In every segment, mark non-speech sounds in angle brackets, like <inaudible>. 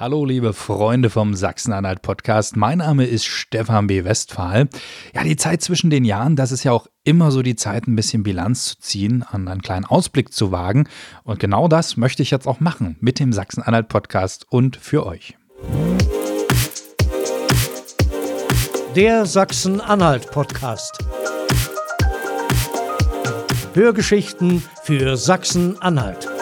Hallo, liebe Freunde vom Sachsen-Anhalt Podcast. Mein Name ist Stefan B. Westphal. Ja, die Zeit zwischen den Jahren, das ist ja auch immer so die Zeit, ein bisschen Bilanz zu ziehen, einen kleinen Ausblick zu wagen. Und genau das möchte ich jetzt auch machen mit dem Sachsen-Anhalt Podcast und für euch. Der Sachsen-Anhalt Podcast. Hörgeschichten für Sachsen-Anhalt.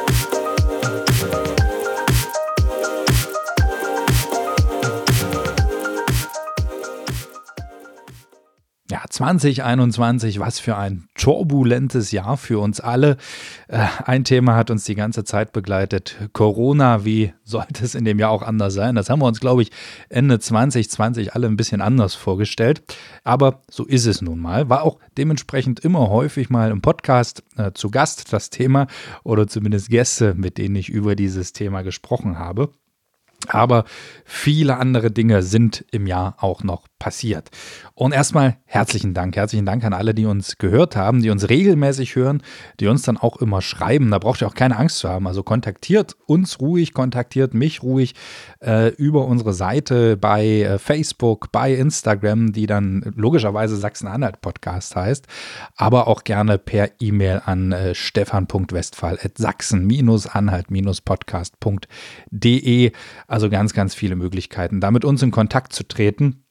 Ja, 2021, was für ein turbulentes Jahr für uns alle. Äh, ein Thema hat uns die ganze Zeit begleitet. Corona, wie sollte es in dem Jahr auch anders sein? Das haben wir uns, glaube ich, Ende 2020 alle ein bisschen anders vorgestellt. Aber so ist es nun mal. War auch dementsprechend immer häufig mal im Podcast äh, zu Gast das Thema oder zumindest Gäste, mit denen ich über dieses Thema gesprochen habe. Aber viele andere Dinge sind im Jahr auch noch passiert. Und erstmal herzlichen Dank. Herzlichen Dank an alle, die uns gehört haben, die uns regelmäßig hören, die uns dann auch immer schreiben. Da braucht ihr auch keine Angst zu haben. Also kontaktiert uns ruhig, kontaktiert mich ruhig äh, über unsere Seite bei äh, Facebook, bei Instagram, die dann logischerweise Sachsen-Anhalt Podcast heißt, aber auch gerne per E-Mail an äh, stefan.westphal.sachsen-anhalt-podcast.de. Also ganz, ganz viele Möglichkeiten, da mit uns in Kontakt zu treten.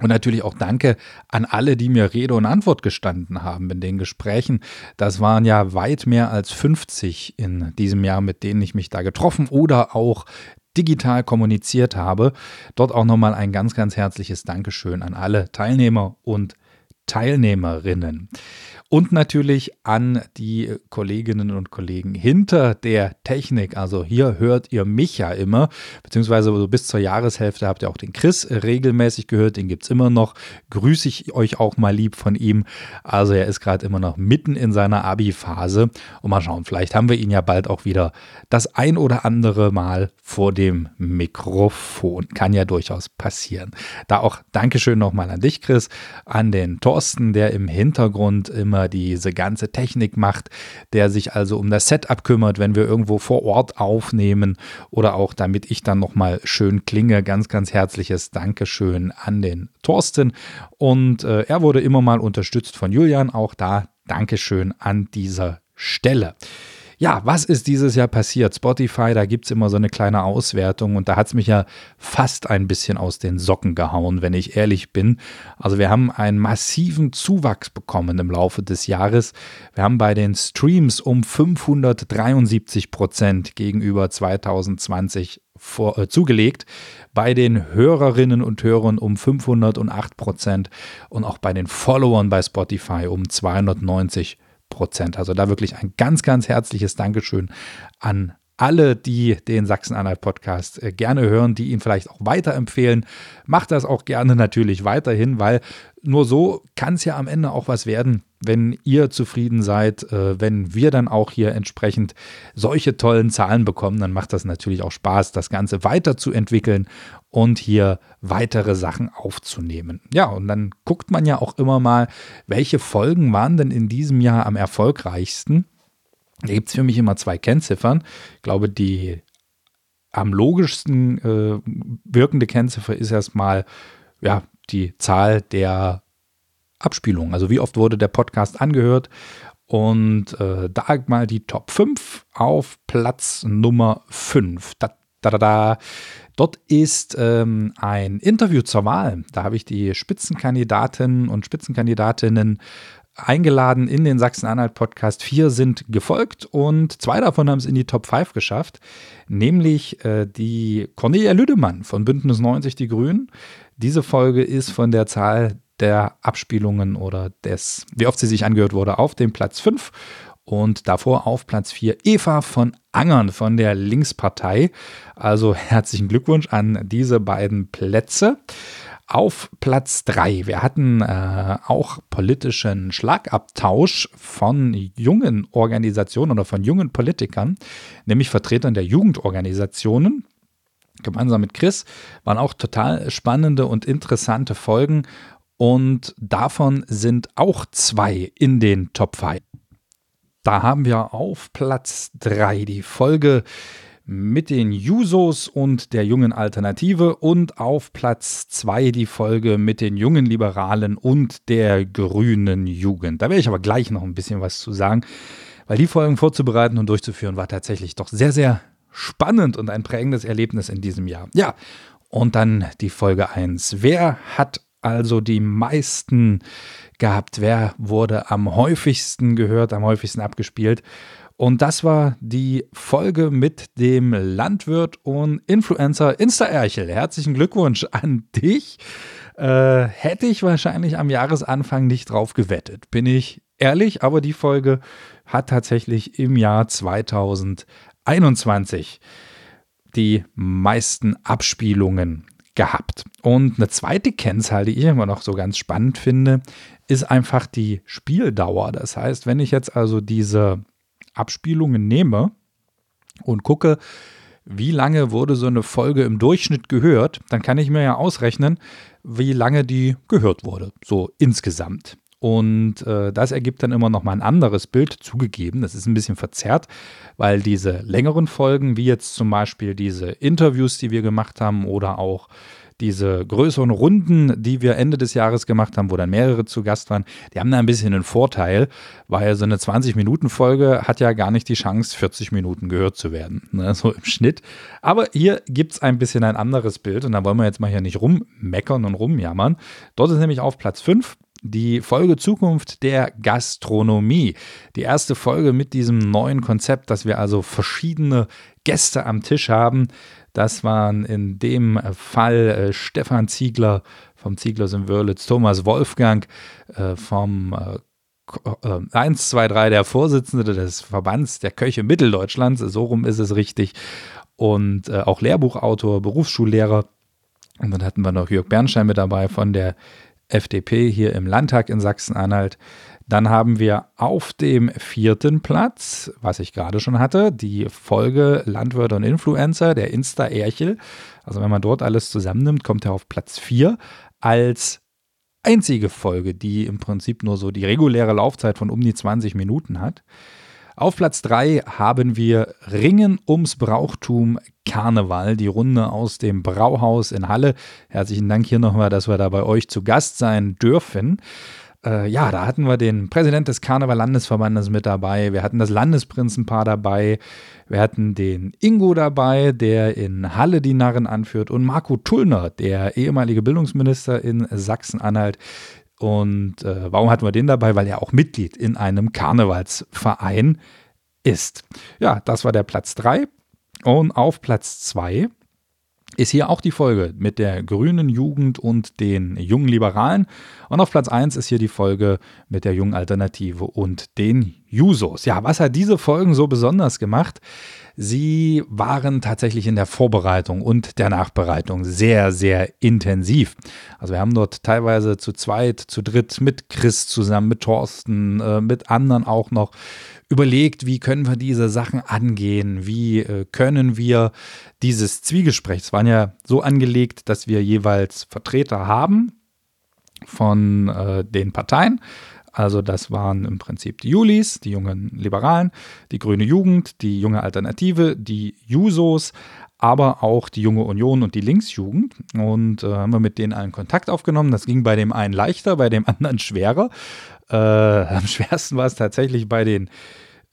Und natürlich auch Danke an alle, die mir Rede und Antwort gestanden haben in den Gesprächen. Das waren ja weit mehr als 50 in diesem Jahr, mit denen ich mich da getroffen oder auch digital kommuniziert habe. Dort auch nochmal ein ganz, ganz herzliches Dankeschön an alle Teilnehmer und Teilnehmerinnen und natürlich an die Kolleginnen und Kollegen hinter der Technik. Also hier hört ihr mich ja immer, beziehungsweise so bis zur Jahreshälfte habt ihr auch den Chris regelmäßig gehört, den gibt es immer noch. Grüße ich euch auch mal lieb von ihm. Also er ist gerade immer noch mitten in seiner Abi-Phase und mal schauen, vielleicht haben wir ihn ja bald auch wieder das ein oder andere Mal vor dem Mikrofon. Kann ja durchaus passieren. Da auch Dankeschön nochmal an dich, Chris, an den Thorsten, der im Hintergrund immer immer diese ganze Technik macht, der sich also um das Setup kümmert, wenn wir irgendwo vor Ort aufnehmen oder auch damit ich dann nochmal schön klinge. Ganz, ganz herzliches Dankeschön an den Thorsten. Und äh, er wurde immer mal unterstützt von Julian. Auch da Dankeschön an dieser Stelle. Ja, was ist dieses Jahr passiert? Spotify, da gibt es immer so eine kleine Auswertung und da hat es mich ja fast ein bisschen aus den Socken gehauen, wenn ich ehrlich bin. Also wir haben einen massiven Zuwachs bekommen im Laufe des Jahres. Wir haben bei den Streams um 573 Prozent gegenüber 2020 vor, äh, zugelegt, bei den Hörerinnen und Hörern um 508 Prozent und auch bei den Followern bei Spotify um 290 Prozent. Also da wirklich ein ganz, ganz herzliches Dankeschön an alle, die den Sachsen-Anhalt-Podcast äh, gerne hören, die ihn vielleicht auch weiterempfehlen. Macht das auch gerne natürlich weiterhin, weil nur so kann es ja am Ende auch was werden, wenn ihr zufrieden seid, äh, wenn wir dann auch hier entsprechend solche tollen Zahlen bekommen, dann macht das natürlich auch Spaß, das Ganze weiterzuentwickeln und hier weitere Sachen aufzunehmen. Ja, und dann guckt man ja auch immer mal, welche Folgen waren denn in diesem Jahr am erfolgreichsten. Da gibt es für mich immer zwei Kennziffern. Ich glaube, die am logischsten äh, wirkende Kennziffer ist erstmal ja, die Zahl der Abspielungen. Also wie oft wurde der Podcast angehört. Und äh, da mal die Top 5 auf Platz Nummer 5. Da, da, da, da. Dort ist ähm, ein Interview zur Wahl. Da habe ich die Spitzenkandidatinnen und Spitzenkandidatinnen eingeladen in den Sachsen-Anhalt-Podcast. Vier sind gefolgt und zwei davon haben es in die Top 5 geschafft, nämlich äh, die Cornelia Lüdemann von Bündnis 90 Die Grünen. Diese Folge ist von der Zahl der Abspielungen oder des, wie oft sie sich angehört wurde, auf dem Platz 5 und davor auf Platz 4 Eva von Angern von der Linkspartei. Also <laughs> herzlichen Glückwunsch an diese beiden Plätze. Auf Platz 3, wir hatten äh, auch politischen Schlagabtausch von jungen Organisationen oder von jungen Politikern, nämlich Vertretern der Jugendorganisationen. Gemeinsam mit Chris waren auch total spannende und interessante Folgen und davon sind auch zwei in den Top 5. Da haben wir auf Platz 3 die Folge mit den Jusos und der jungen Alternative und auf Platz 2 die Folge mit den jungen Liberalen und der grünen Jugend. Da werde ich aber gleich noch ein bisschen was zu sagen, weil die Folgen vorzubereiten und durchzuführen war tatsächlich doch sehr, sehr spannend und ein prägendes Erlebnis in diesem Jahr. Ja, und dann die Folge 1. Wer hat also die meisten gehabt? Wer wurde am häufigsten gehört, am häufigsten abgespielt? Und das war die Folge mit dem Landwirt und Influencer Insta-Erchel. Herzlichen Glückwunsch an dich. Äh, hätte ich wahrscheinlich am Jahresanfang nicht drauf gewettet, bin ich ehrlich, aber die Folge hat tatsächlich im Jahr 2021 die meisten Abspielungen gehabt. Und eine zweite Kennzahl, die ich immer noch so ganz spannend finde, ist einfach die Spieldauer. Das heißt, wenn ich jetzt also diese Abspielungen nehme und gucke, wie lange wurde so eine Folge im Durchschnitt gehört, dann kann ich mir ja ausrechnen, wie lange die gehört wurde, so insgesamt. Und äh, das ergibt dann immer noch mal ein anderes Bild, zugegeben. Das ist ein bisschen verzerrt, weil diese längeren Folgen, wie jetzt zum Beispiel diese Interviews, die wir gemacht haben, oder auch diese größeren Runden, die wir Ende des Jahres gemacht haben, wo dann mehrere zu Gast waren, die haben da ein bisschen einen Vorteil, weil so eine 20-Minuten-Folge hat ja gar nicht die Chance, 40 Minuten gehört zu werden, ne, so im Schnitt. Aber hier gibt es ein bisschen ein anderes Bild und da wollen wir jetzt mal hier nicht rummeckern und rumjammern. Dort ist nämlich auf Platz 5 die Folge Zukunft der Gastronomie. Die erste Folge mit diesem neuen Konzept, dass wir also verschiedene Gäste am Tisch haben, das waren in dem Fall äh, Stefan Ziegler vom Zieglers in Wörlitz, Thomas Wolfgang äh, vom äh, 1, 2, 3, der Vorsitzende des Verbands der Köche Mitteldeutschlands, so rum ist es richtig, und äh, auch Lehrbuchautor, Berufsschullehrer. Und dann hatten wir noch Jörg Bernstein mit dabei von der FDP hier im Landtag in Sachsen-Anhalt. Dann haben wir auf dem vierten Platz, was ich gerade schon hatte, die Folge Landwirte und Influencer, der Insta-Erchel. Also wenn man dort alles zusammennimmt, kommt er auf Platz 4 als einzige Folge, die im Prinzip nur so die reguläre Laufzeit von um die 20 Minuten hat. Auf Platz 3 haben wir Ringen ums Brauchtum Karneval, die Runde aus dem Brauhaus in Halle. Herzlichen Dank hier nochmal, dass wir da bei euch zu Gast sein dürfen äh, ja, da hatten wir den Präsident des Karneval-Landesverbandes mit dabei, wir hatten das Landesprinzenpaar dabei, wir hatten den Ingo dabei, der in Halle die Narren anführt, und Marco Tullner, der ehemalige Bildungsminister in Sachsen-Anhalt. Und äh, warum hatten wir den dabei? Weil er auch Mitglied in einem Karnevalsverein ist. Ja, das war der Platz 3. Und auf Platz 2 ist hier auch die Folge mit der grünen Jugend und den jungen Liberalen. Und auf Platz 1 ist hier die Folge mit der jungen Alternative und den Jusos. Ja, was hat diese Folgen so besonders gemacht? Sie waren tatsächlich in der Vorbereitung und der Nachbereitung sehr, sehr intensiv. Also wir haben dort teilweise zu zweit, zu dritt mit Chris zusammen, mit Thorsten, äh, mit anderen auch noch überlegt, wie können wir diese Sachen angehen, wie äh, können wir dieses Zwiegespräch, es waren ja so angelegt, dass wir jeweils Vertreter haben von äh, den Parteien. Also das waren im Prinzip die Julis, die jungen Liberalen, die Grüne Jugend, die junge Alternative, die Jusos, aber auch die junge Union und die Linksjugend. Und äh, haben wir mit denen allen Kontakt aufgenommen. Das ging bei dem einen leichter, bei dem <laughs> anderen schwerer. Äh, am schwersten war es tatsächlich bei den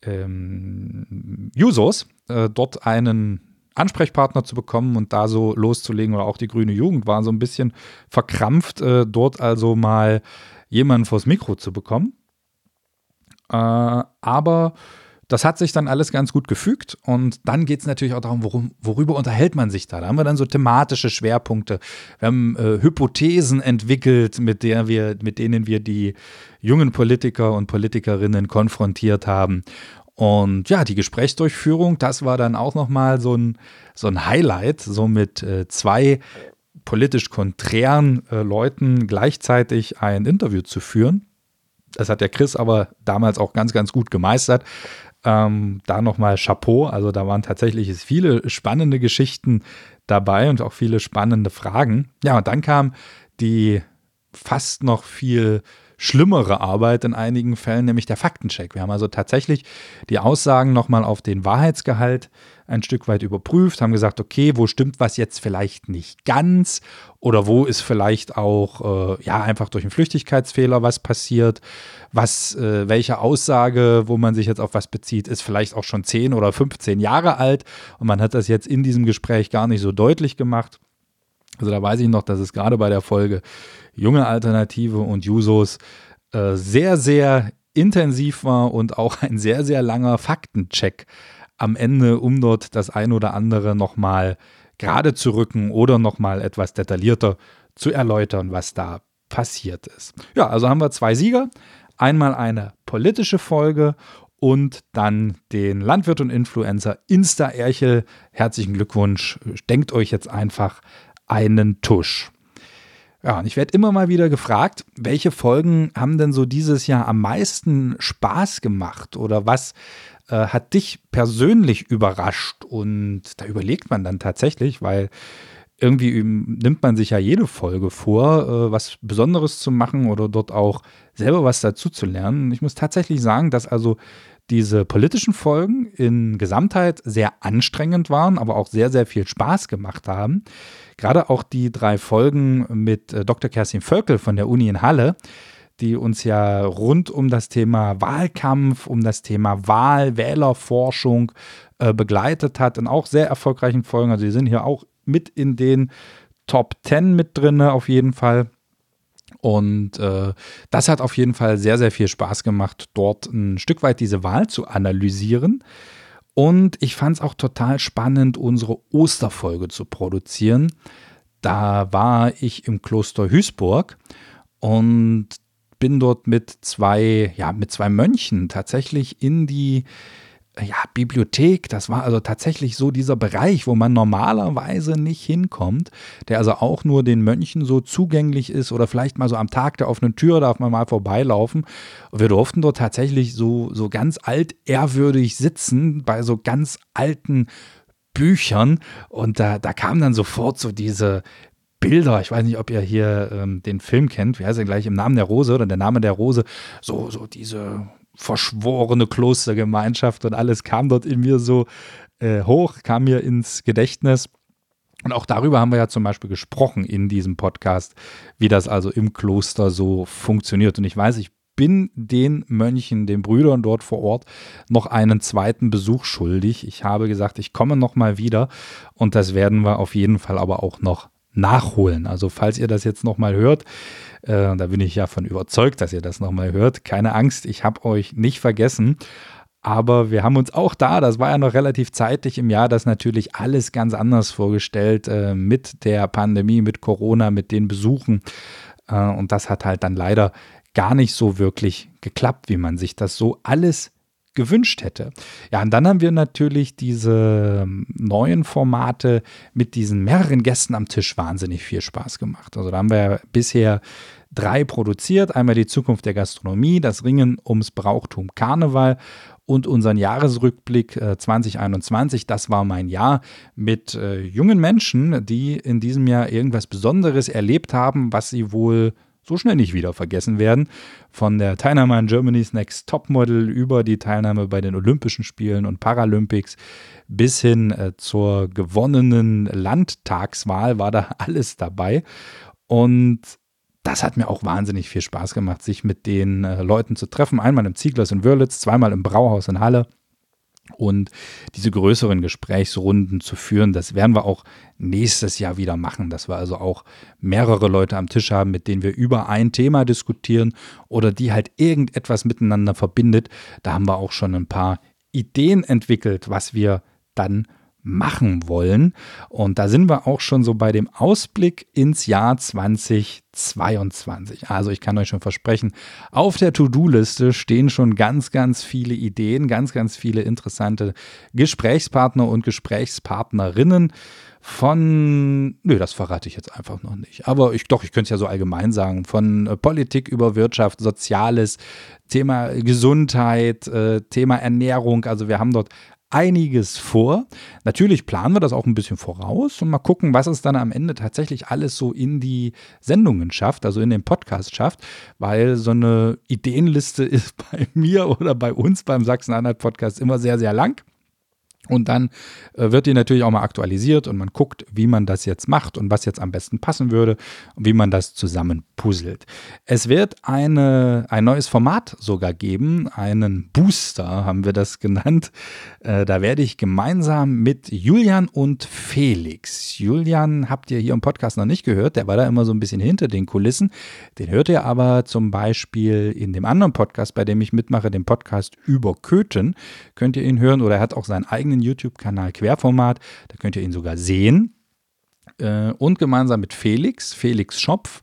ähm, Jusos, äh, dort einen Ansprechpartner zu bekommen und da so loszulegen oder auch die grüne Jugend war so ein bisschen verkrampft, äh, dort also mal jemanden vors Mikro zu bekommen. Äh, aber das hat sich dann alles ganz gut gefügt und dann geht es natürlich auch darum, worum, worüber unterhält man sich da. Da haben wir dann so thematische Schwerpunkte. Wir haben äh, Hypothesen entwickelt, mit, der wir, mit denen wir die jungen Politiker und Politikerinnen konfrontiert haben. Und ja, die Gesprächsdurchführung, das war dann auch nochmal so ein, so ein Highlight, so mit äh, zwei politisch konträren äh, Leuten gleichzeitig ein Interview zu führen. Das hat der Chris aber damals auch ganz, ganz gut gemeistert. Ähm, da nochmal Chapeau. Also da waren tatsächlich viele spannende Geschichten dabei und auch viele spannende Fragen. Ja, und dann kam die fast noch viel schlimmere Arbeit in einigen Fällen, nämlich der Faktencheck. Wir haben also tatsächlich die Aussagen nochmal auf den Wahrheitsgehalt ein Stück weit überprüft, haben gesagt, okay, wo stimmt was jetzt vielleicht nicht ganz oder wo ist vielleicht auch äh, ja einfach durch einen Flüchtigkeitsfehler was passiert, was äh, welche Aussage, wo man sich jetzt auf was bezieht, ist vielleicht auch schon 10 oder 15 Jahre alt und man hat das jetzt in diesem Gespräch gar nicht so deutlich gemacht. Also da weiß ich noch, dass es gerade bei der Folge junge Alternative und Jusos äh, sehr, sehr intensiv war und auch ein sehr, sehr langer Faktencheck am Ende, um dort das ein oder andere nochmal gerade zu rücken oder nochmal etwas detaillierter zu erläutern, was da passiert ist. Ja, also haben wir zwei Sieger. Einmal eine politische Folge und dann den Landwirt und Influencer Insta-Erchel. Herzlichen Glückwunsch. Denkt euch jetzt einfach einen Tusch. Ja, und ich werde immer mal wieder gefragt, welche Folgen haben denn so dieses Jahr am meisten Spaß gemacht oder was äh, hat dich persönlich überrascht? Und da überlegt man dann tatsächlich, weil irgendwie nimmt man sich ja jede Folge vor, äh, was Besonderes zu machen oder dort auch selber was dazu zu lernen. Ich muss tatsächlich sagen, dass also diese politischen Folgen in Gesamtheit sehr anstrengend waren, aber auch sehr, sehr viel Spaß gemacht haben. Gerade auch die drei Folgen mit äh, Dr. Kerstin Völkel von der Uni in Halle, die uns ja rund um das Thema Wahlkampf, um das Thema Wahl, Wählerforschung äh, begleitet hat in auch sehr erfolgreichen Folgen. Also die sind hier auch mit in den Top 10 mit drin, auf jeden Fall. Und äh, das hat auf jeden Fall sehr, sehr viel Spaß gemacht, dort ein Stück weit diese Wahl zu analysieren. Und ich fand es auch total spannend, unsere Osterfolge zu produzieren. Da war ich im Kloster Hüßburg und bin dort mit zwei, ja, mit zwei Mönchen tatsächlich in die ja, Bibliothek, das war also tatsächlich so dieser Bereich, wo man normalerweise nicht hinkommt, der also auch nur den Mönchen so zugänglich ist oder vielleicht mal so am Tag der offenen Tür darf man mal vorbeilaufen. Und wir durften dort tatsächlich so, so ganz alt ehrwürdig sitzen bei so ganz alten Büchern und da, da kam dann sofort so diese, Bilder. Ich weiß nicht, ob ihr hier ähm, den Film kennt. Wie heißt er gleich? Im Namen der Rose oder der Name der Rose. So, so diese verschworene Klostergemeinschaft und alles kam dort in mir so äh, hoch, kam mir ins Gedächtnis. Und auch darüber haben wir ja zum Beispiel gesprochen in diesem Podcast, wie das also im Kloster so funktioniert. Und ich weiß, ich bin den Mönchen, den Brüdern dort vor Ort noch einen zweiten Besuch schuldig. Ich habe gesagt, ich komme noch mal wieder und das werden wir auf jeden Fall aber auch noch nachholen. Also falls ihr das jetzt nochmal hört, äh, da bin ich ja von überzeugt, dass ihr das nochmal hört. Keine Angst, ich habe euch nicht vergessen. Aber wir haben uns auch da, das war ja noch relativ zeitig im Jahr, das natürlich alles ganz anders vorgestellt äh, mit der Pandemie, mit Corona, mit den Besuchen. Äh, und das hat halt dann leider gar nicht so wirklich geklappt, wie man sich das so alles gewünscht hätte. Ja, und dann haben wir natürlich diese ähm, neuen Formate mit diesen mehreren Gästen am Tisch wahnsinnig viel Spaß gemacht. Also da haben wir bisher drei produziert. Einmal die Zukunft der Gastronomie, das Ringen ums Brauchtum Karneval und unseren Jahresrückblick äh, 2021. Das war mein Jahr mit äh, jungen Menschen, die in diesem Jahr irgendwas Besonderes erlebt haben, was sie wohl so schnell nicht wieder vergessen werden. Von der Teilnahme an Germany's Next Topmodel über die Teilnahme bei den Olympischen Spielen und Paralympics bis hin äh, zur gewonnenen Landtagswahl war da <laughs> alles dabei. Und das hat mir auch wahnsinnig viel Spaß gemacht, sich mit den äh, Leuten zu treffen. Einmal im Zieglers in Wörlitz, zweimal im Brauhaus in Halle und diese größeren Gesprächsrunden zu führen. Das werden wir auch nächstes Jahr wieder machen, dass wir also auch mehrere Leute am Tisch haben, mit denen wir über ein Thema diskutieren oder die halt irgendetwas miteinander verbindet. Da haben wir auch schon ein paar Ideen entwickelt, was wir dann machen wollen. Und da sind wir auch schon so bei dem Ausblick ins Jahr 2022. Also ich kann euch schon versprechen, auf der To-Do-Liste stehen schon ganz, ganz viele Ideen, ganz, ganz viele interessante Gesprächspartner und Gesprächspartnerinnen von, nö, das verrate ich jetzt einfach noch nicht. Aber ich, doch, ich könnte es ja so allgemein sagen, von äh, Politik über Wirtschaft, Soziales, Thema Gesundheit, äh, Thema Ernährung. Also wir haben dort einiges vor. Natürlich planen wir das auch ein bisschen voraus und mal gucken, was es dann am Ende tatsächlich alles so in die Sendungen schafft, also in den Podcast schafft, weil so eine Ideenliste <laughs> ist bei mir oder bei uns beim Sachsen-Anhalt-Podcast immer sehr, sehr lang. Und dann äh, wird die natürlich auch mal aktualisiert und man guckt, wie man das jetzt macht und was jetzt am besten passen würde und wie man das zusammen puzzelt. Es wird eine, ein neues Format sogar geben, einen Booster haben wir das <laughs> genannt. Äh, da werde ich gemeinsam mit Julian und Felix. Julian habt ihr hier im Podcast noch nicht gehört, der war da immer so ein bisschen hinter den Kulissen. Den hört ihr aber zum Beispiel in dem anderen Podcast, bei dem ich mitmache, dem Podcast über Köthen. Könnt ihr ihn hören oder er hat auch seinen eigenen eigenen YouTube-Kanal Querformat. Da könnt ihr ihn sogar sehen. Äh, und gemeinsam mit Felix, Felix Schopf,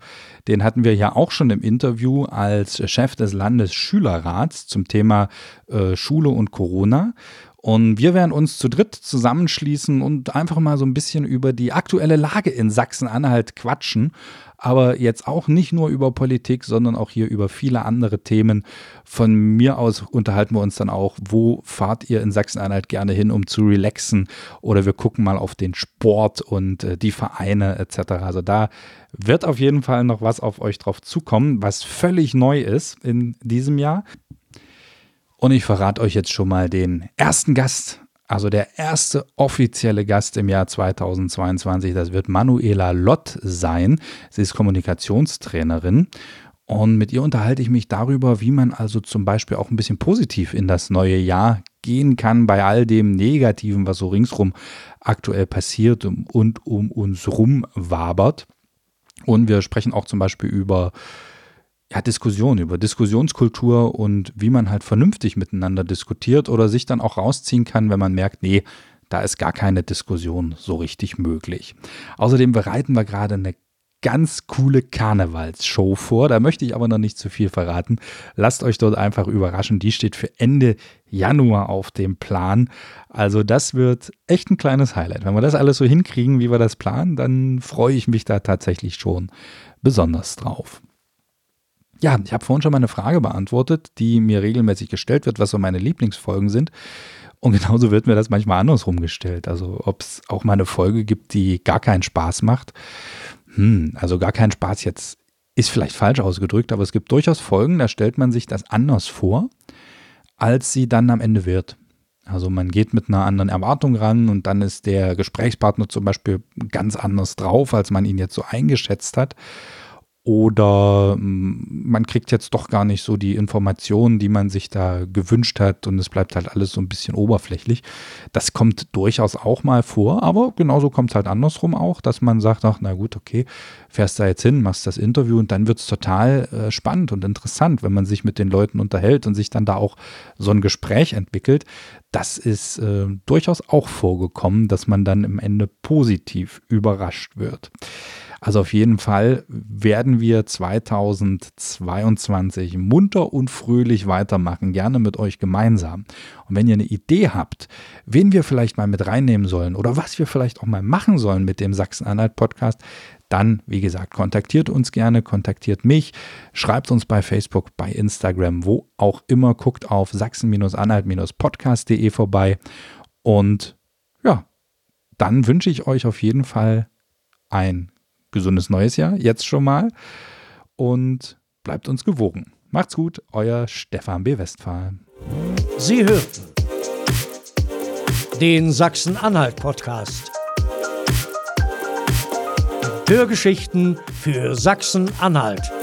den hatten wir ja auch schon im Interview als Chef des Landesschülerrats zum Thema äh, Schule und Corona. Und wir werden uns zu dritt zusammenschließen und einfach mal so ein bisschen über die aktuelle Lage in Sachsen-Anhalt quatschen aber jetzt auch nicht nur über Politik, sondern auch hier über viele andere Themen. Von mir aus unterhalten wir uns dann auch, wo fahrt ihr in Sachsen-Anhalt gerne hin, um zu relaxen oder wir gucken mal auf den Sport und äh, die Vereine etc. Also da wird auf jeden Fall noch was auf euch drauf zukommen, was völlig neu ist in diesem Jahr. Und ich verrate euch jetzt schon mal den ersten Gast also der erste offizielle Gast im Jahr 2022, das wird Manuela Lott sein. Sie ist Kommunikationstrainerin und mit ihr unterhalte ich mich darüber, wie man also zum Beispiel auch ein bisschen positiv in das neue Jahr gehen kann bei all dem Negativen, was so ringsrum aktuell passiert und um uns rum wabert. Und wir sprechen auch zum Beispiel über ja, Diskussion, über Diskussionskultur und wie man halt vernünftig miteinander diskutiert oder sich dann auch rausziehen kann, wenn man merkt, nee, da ist gar keine Diskussion so richtig möglich. Außerdem bereiten wir gerade eine ganz coole Karnevalsshow vor. Da möchte ich aber noch nicht zu viel verraten. Lasst euch dort einfach überraschen. Die steht für Ende Januar auf dem Plan. Also das wird echt ein kleines Highlight. Wenn wir das alles so hinkriegen, wie wir das planen, dann freue ich mich da tatsächlich schon besonders drauf. Ja, ich habe vorhin schon mal eine Frage beantwortet, die mir regelmäßig gestellt wird, was so meine Lieblingsfolgen sind. Und genauso wird mir das manchmal andersrum gestellt. Also ob es auch mal eine Folge gibt, die gar keinen Spaß macht. Hm, also gar keinen Spaß jetzt ist vielleicht falsch ausgedrückt, aber es gibt durchaus Folgen, da stellt man sich das anders vor, als sie dann am Ende wird. Also man geht mit einer anderen Erwartung ran und dann ist der Gesprächspartner zum Beispiel ganz anders drauf, als man ihn jetzt so eingeschätzt hat. Oder mm, man kriegt jetzt doch gar nicht so die Informationen, die man sich da gewünscht hat und es bleibt halt alles so ein bisschen oberflächlich. Das kommt durchaus auch mal vor, aber genauso kommt es halt andersrum auch, dass man sagt, ach na gut, okay, fährst da jetzt hin, machst das Interview und dann wird es total äh, spannend und interessant, wenn man sich mit den Leuten unterhält und sich dann da auch so ein Gespräch entwickelt. Das ist äh, durchaus auch vorgekommen, dass man dann im Ende positiv überrascht wird. Also auf jeden Fall werden wir 2022 munter und fröhlich weitermachen, gerne mit euch gemeinsam. Und wenn ihr eine Idee habt, wen wir vielleicht mal mit reinnehmen sollen oder was wir vielleicht auch mal machen sollen mit dem Sachsen-Anhalt-Podcast, dann, wie gesagt, kontaktiert uns gerne, kontaktiert mich, schreibt uns bei Facebook, bei Instagram, wo auch immer, guckt auf sachsen-anhalt-podcast.de vorbei und ja, dann wünsche ich euch auf jeden Fall ein gesundes neues Jahr, jetzt schon mal. Und bleibt uns gewogen. Macht's gut, euer Stefan B. Westphal. Sie hörten den Sachsen-Anhalt-Podcast. Hörgeschichten für Sachsen-Anhalt.